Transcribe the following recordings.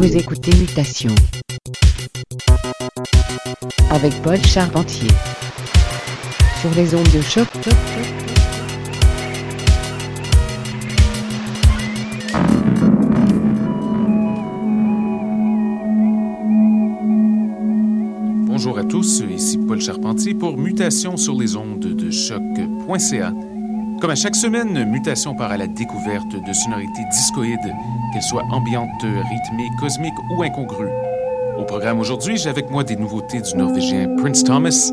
Vous écoutez Mutation avec Paul Charpentier sur les ondes de choc. Bonjour à tous, ici Paul Charpentier pour Mutation sur les ondes de choc.ca. Comme à chaque semaine, Mutation part à la découverte de sonorités discoïdes, qu'elles soient ambiantes, rythmées, cosmiques ou incongrues. Au programme aujourd'hui, j'ai avec moi des nouveautés du Norvégien Prince Thomas,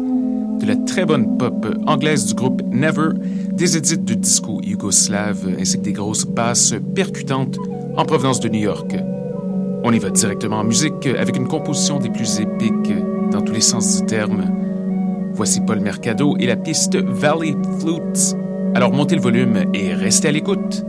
de la très bonne pop anglaise du groupe Never, des édits de disco yougoslave ainsi que des grosses basses percutantes en provenance de New York. On y va directement en musique avec une composition des plus épiques dans tous les sens du terme. Voici Paul Mercado et la piste Valley Flutes. Alors montez le volume et restez à l'écoute.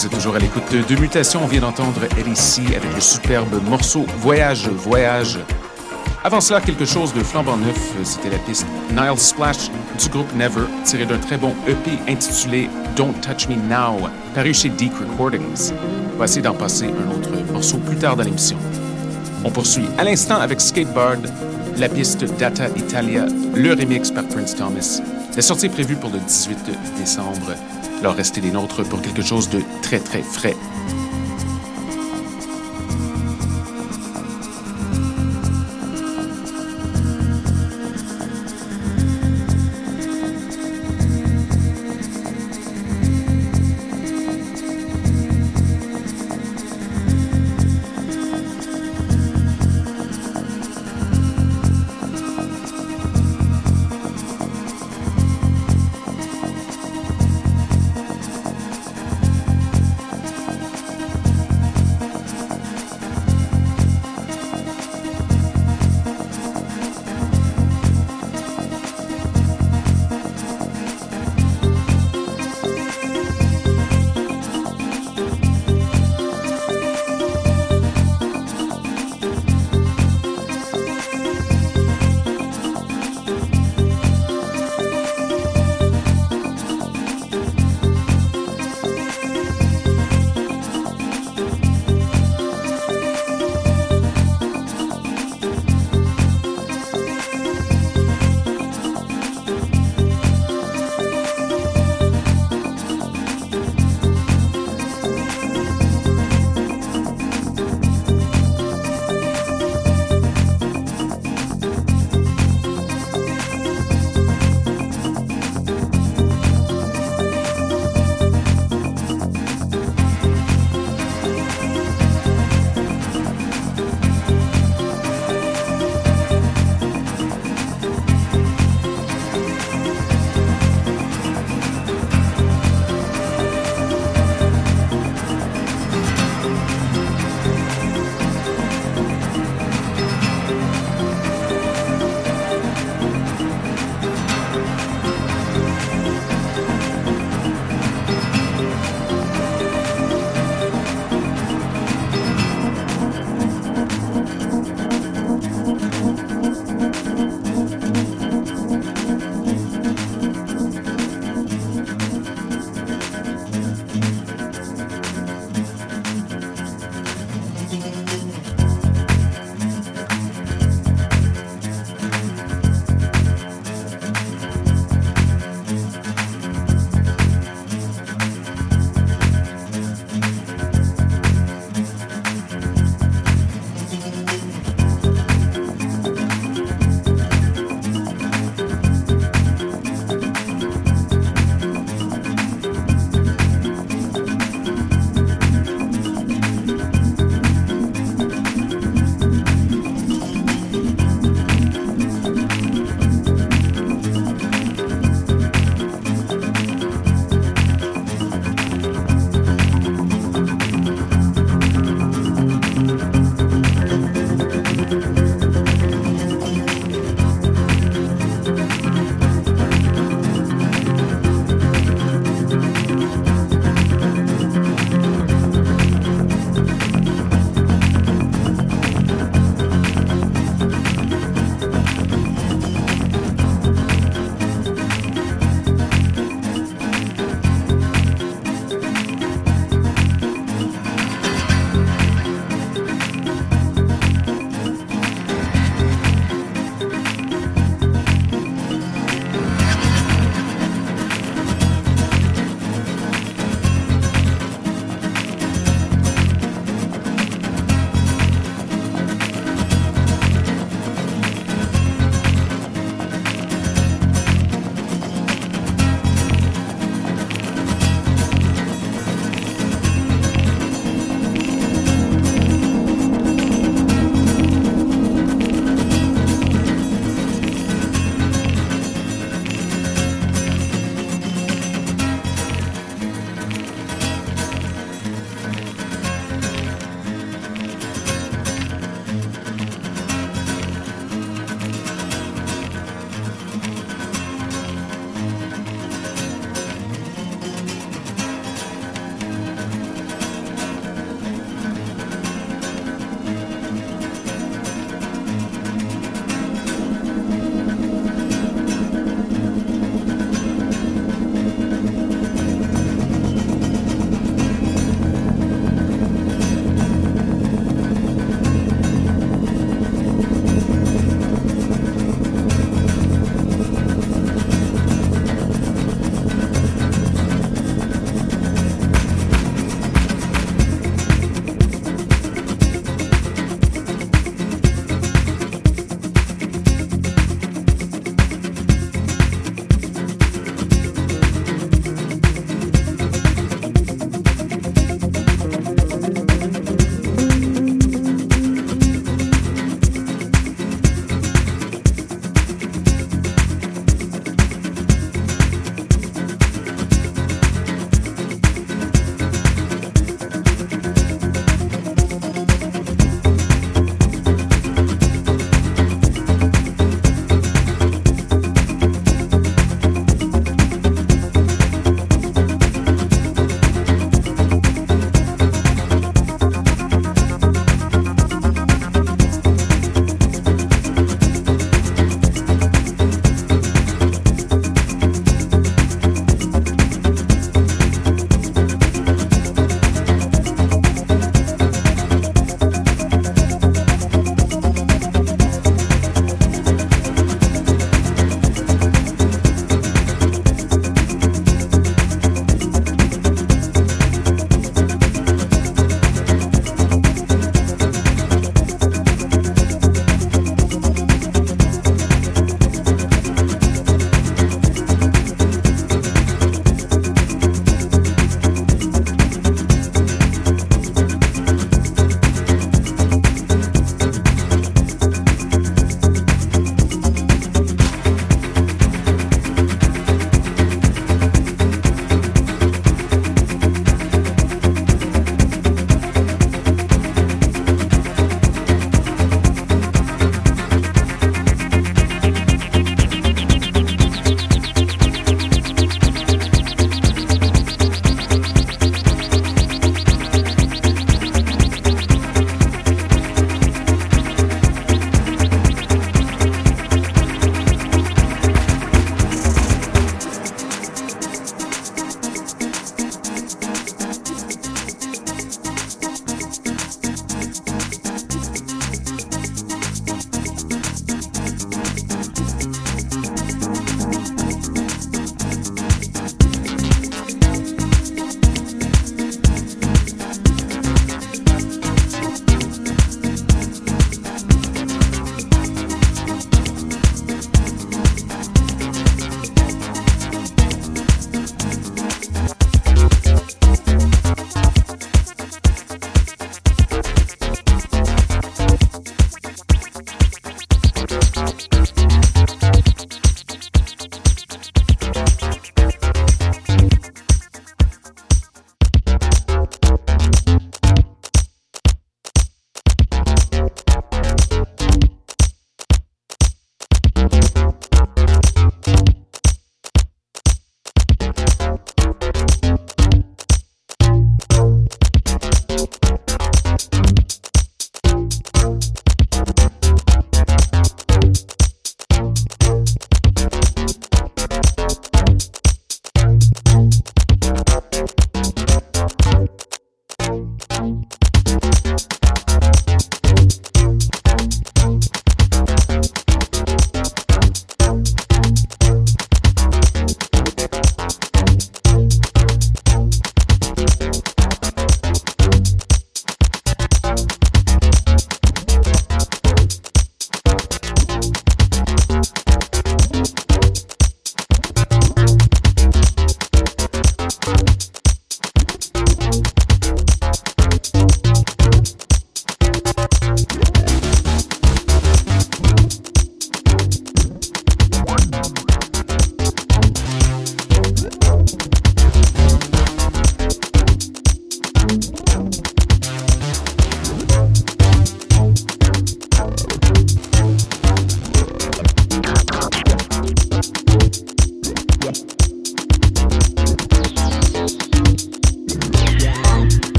Vous êtes toujours à l'écoute de Mutation. On vient d'entendre LEC avec le superbe morceau Voyage, Voyage. Avant cela, quelque chose de flambant neuf, c'était la piste Nile Splash du groupe Never, tiré d'un très bon EP intitulé Don't Touch Me Now, paru chez Deep Recordings. On va essayer d'en passer un autre morceau plus tard dans l'émission. On poursuit à l'instant avec Skateboard, la piste Data Italia, le remix par Prince Thomas. La sortie est prévue pour le 18 décembre. Alors restez des nôtres pour quelque chose de très très frais.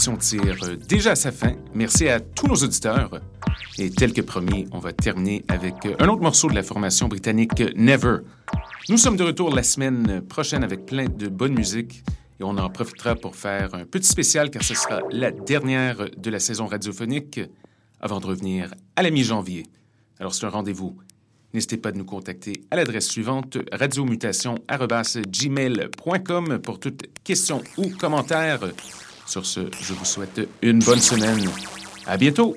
L'émission tire euh, déjà à sa fin. Merci à tous nos auditeurs. Et tel que promis, on va terminer avec euh, un autre morceau de la formation britannique Never. Nous sommes de retour la semaine prochaine avec plein de bonne musique et on en profitera pour faire un petit spécial car ce sera la dernière de la saison radiophonique avant de revenir à la mi-janvier. Alors c'est un rendez-vous. N'hésitez pas de nous contacter à l'adresse suivante radiomutation@gmail.com pour toutes questions ou commentaires. Sur ce, je vous souhaite une bonne semaine. À bientôt!